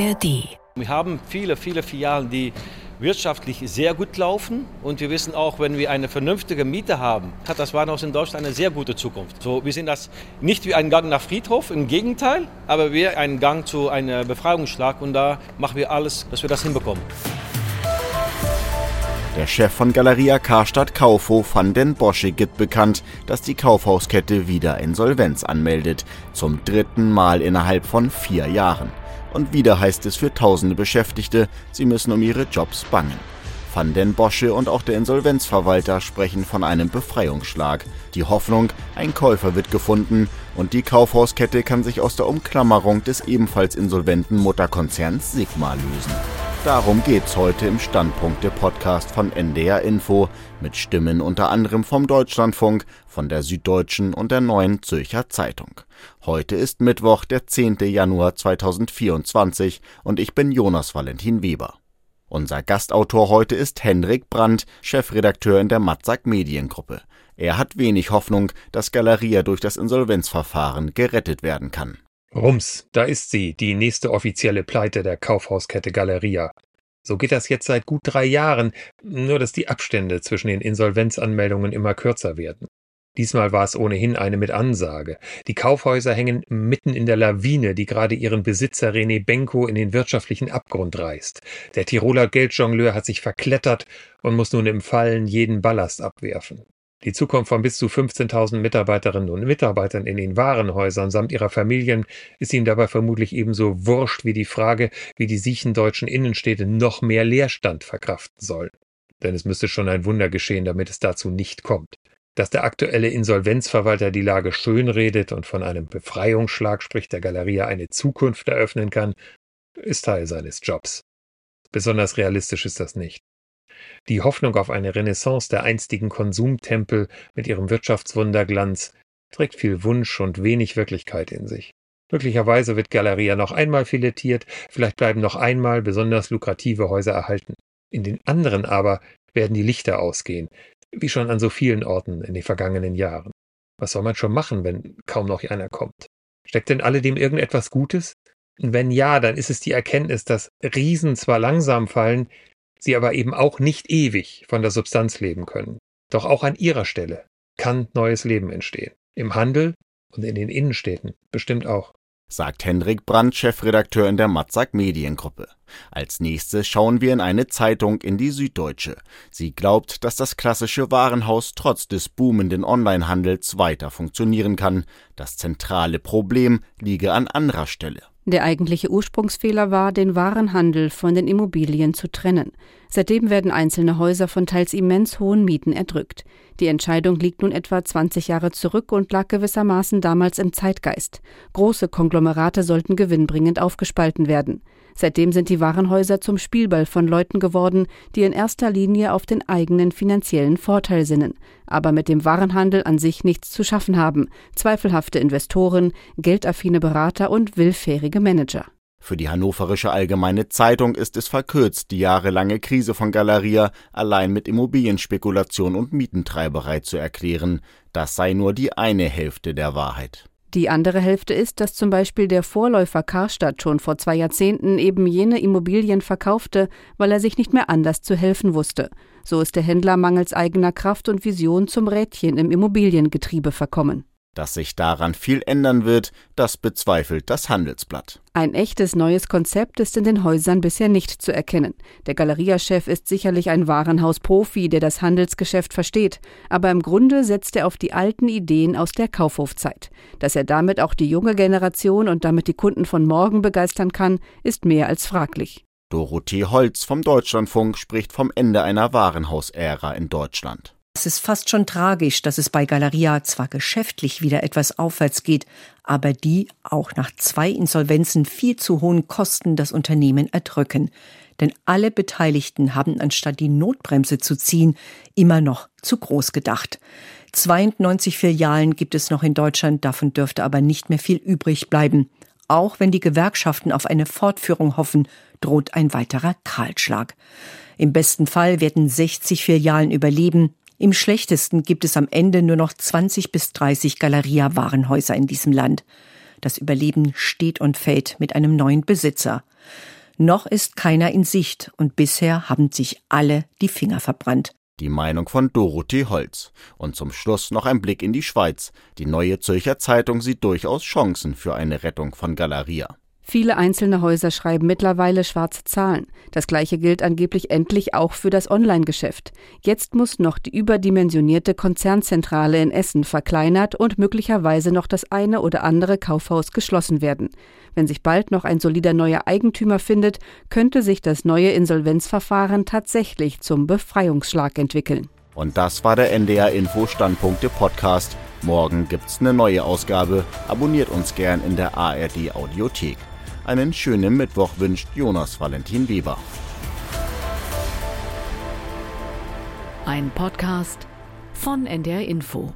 ARD. Wir haben viele, viele Filialen, die wirtschaftlich sehr gut laufen. Und wir wissen auch, wenn wir eine vernünftige Miete haben, hat das Warenhaus in Deutschland eine sehr gute Zukunft. So, wir sehen das nicht wie einen Gang nach Friedhof, im Gegenteil, aber wie einen Gang zu einem Befreiungsschlag. Und da machen wir alles, dass wir das hinbekommen. Der Chef von Galeria Karstadt Kaufhof van den Bosche gibt bekannt, dass die Kaufhauskette wieder Insolvenz anmeldet. Zum dritten Mal innerhalb von vier Jahren. Und wieder heißt es für tausende Beschäftigte, sie müssen um ihre Jobs bangen. Van den Bosche und auch der Insolvenzverwalter sprechen von einem Befreiungsschlag. Die Hoffnung, ein Käufer wird gefunden und die Kaufhauskette kann sich aus der Umklammerung des ebenfalls insolventen Mutterkonzerns Sigma lösen. Darum geht's heute im Standpunkte-Podcast von NDR Info mit Stimmen unter anderem vom Deutschlandfunk, von der Süddeutschen und der Neuen Zürcher Zeitung. Heute ist Mittwoch, der 10. Januar 2024 und ich bin Jonas Valentin Weber. Unser Gastautor heute ist Henrik Brandt, Chefredakteur in der Matzak Mediengruppe. Er hat wenig Hoffnung, dass Galeria durch das Insolvenzverfahren gerettet werden kann. Rums, da ist sie, die nächste offizielle Pleite der Kaufhauskette Galeria. So geht das jetzt seit gut drei Jahren, nur dass die Abstände zwischen den Insolvenzanmeldungen immer kürzer werden. Diesmal war es ohnehin eine mit Ansage. Die Kaufhäuser hängen mitten in der Lawine, die gerade ihren Besitzer René Benko in den wirtschaftlichen Abgrund reißt. Der Tiroler Geldjongleur hat sich verklettert und muss nun im Fallen jeden Ballast abwerfen. Die Zukunft von bis zu 15.000 Mitarbeiterinnen und Mitarbeitern in den Warenhäusern samt ihrer Familien ist ihm dabei vermutlich ebenso wurscht wie die Frage, wie die siechendeutschen Innenstädte noch mehr Leerstand verkraften sollen. Denn es müsste schon ein Wunder geschehen, damit es dazu nicht kommt. Dass der aktuelle Insolvenzverwalter die Lage schönredet und von einem Befreiungsschlag, sprich der Galeria, eine Zukunft eröffnen kann, ist Teil seines Jobs. Besonders realistisch ist das nicht. Die Hoffnung auf eine Renaissance der einstigen Konsumtempel mit ihrem Wirtschaftswunderglanz trägt viel Wunsch und wenig Wirklichkeit in sich. Möglicherweise wird Galeria noch einmal filetiert, vielleicht bleiben noch einmal besonders lukrative Häuser erhalten. In den anderen aber werden die Lichter ausgehen, wie schon an so vielen Orten in den vergangenen Jahren. Was soll man schon machen, wenn kaum noch einer kommt? Steckt denn alledem irgendetwas Gutes? wenn ja, dann ist es die Erkenntnis, dass Riesen zwar langsam fallen, sie aber eben auch nicht ewig von der Substanz leben können. Doch auch an ihrer Stelle kann neues Leben entstehen. Im Handel und in den Innenstädten bestimmt auch. Sagt Hendrik Brandt, Chefredakteur in der Matzak Mediengruppe. Als nächstes schauen wir in eine Zeitung in die Süddeutsche. Sie glaubt, dass das klassische Warenhaus trotz des boomenden Onlinehandels weiter funktionieren kann. Das zentrale Problem liege an anderer Stelle. Der eigentliche Ursprungsfehler war, den Warenhandel von den Immobilien zu trennen. Seitdem werden einzelne Häuser von teils immens hohen Mieten erdrückt. Die Entscheidung liegt nun etwa 20 Jahre zurück und lag gewissermaßen damals im Zeitgeist. Große Konglomerate sollten gewinnbringend aufgespalten werden. Seitdem sind die Warenhäuser zum Spielball von Leuten geworden, die in erster Linie auf den eigenen finanziellen Vorteil sinnen, aber mit dem Warenhandel an sich nichts zu schaffen haben, zweifelhafte Investoren, geldaffine Berater und willfährige Manager. Für die Hannoverische Allgemeine Zeitung ist es verkürzt, die jahrelange Krise von Galeria allein mit Immobilienspekulation und Mietentreiberei zu erklären. Das sei nur die eine Hälfte der Wahrheit. Die andere Hälfte ist, dass zum Beispiel der Vorläufer Karstadt schon vor zwei Jahrzehnten eben jene Immobilien verkaufte, weil er sich nicht mehr anders zu helfen wusste. So ist der Händler mangels eigener Kraft und Vision zum Rädchen im Immobiliengetriebe verkommen. Dass sich daran viel ändern wird, das bezweifelt das Handelsblatt. Ein echtes neues Konzept ist in den Häusern bisher nicht zu erkennen. Der Galeriachef ist sicherlich ein Warenhausprofi, der das Handelsgeschäft versteht, aber im Grunde setzt er auf die alten Ideen aus der Kaufhofzeit. Dass er damit auch die junge Generation und damit die Kunden von morgen begeistern kann, ist mehr als fraglich. Dorothee Holz vom Deutschlandfunk spricht vom Ende einer Warenhausära in Deutschland. Es ist fast schon tragisch, dass es bei Galeria zwar geschäftlich wieder etwas aufwärts geht, aber die auch nach zwei Insolvenzen viel zu hohen Kosten das Unternehmen erdrücken. Denn alle Beteiligten haben anstatt die Notbremse zu ziehen, immer noch zu groß gedacht. 92 Filialen gibt es noch in Deutschland, davon dürfte aber nicht mehr viel übrig bleiben. Auch wenn die Gewerkschaften auf eine Fortführung hoffen, droht ein weiterer Kahlschlag. Im besten Fall werden 60 Filialen überleben, im schlechtesten gibt es am Ende nur noch 20 bis 30 Galeria-Warenhäuser in diesem Land. Das Überleben steht und fällt mit einem neuen Besitzer. Noch ist keiner in Sicht und bisher haben sich alle die Finger verbrannt. Die Meinung von Dorothee Holz. Und zum Schluss noch ein Blick in die Schweiz. Die neue Zürcher Zeitung sieht durchaus Chancen für eine Rettung von Galeria. Viele einzelne Häuser schreiben mittlerweile schwarze Zahlen. Das gleiche gilt angeblich endlich auch für das Online-Geschäft. Jetzt muss noch die überdimensionierte Konzernzentrale in Essen verkleinert und möglicherweise noch das eine oder andere Kaufhaus geschlossen werden. Wenn sich bald noch ein solider neuer Eigentümer findet, könnte sich das neue Insolvenzverfahren tatsächlich zum Befreiungsschlag entwickeln. Und das war der NDR Info Standpunkte Podcast. Morgen gibt's eine neue Ausgabe. Abonniert uns gern in der ARD Audiothek. Einen schönen Mittwoch wünscht Jonas Valentin Weber. Ein Podcast von NDR Info.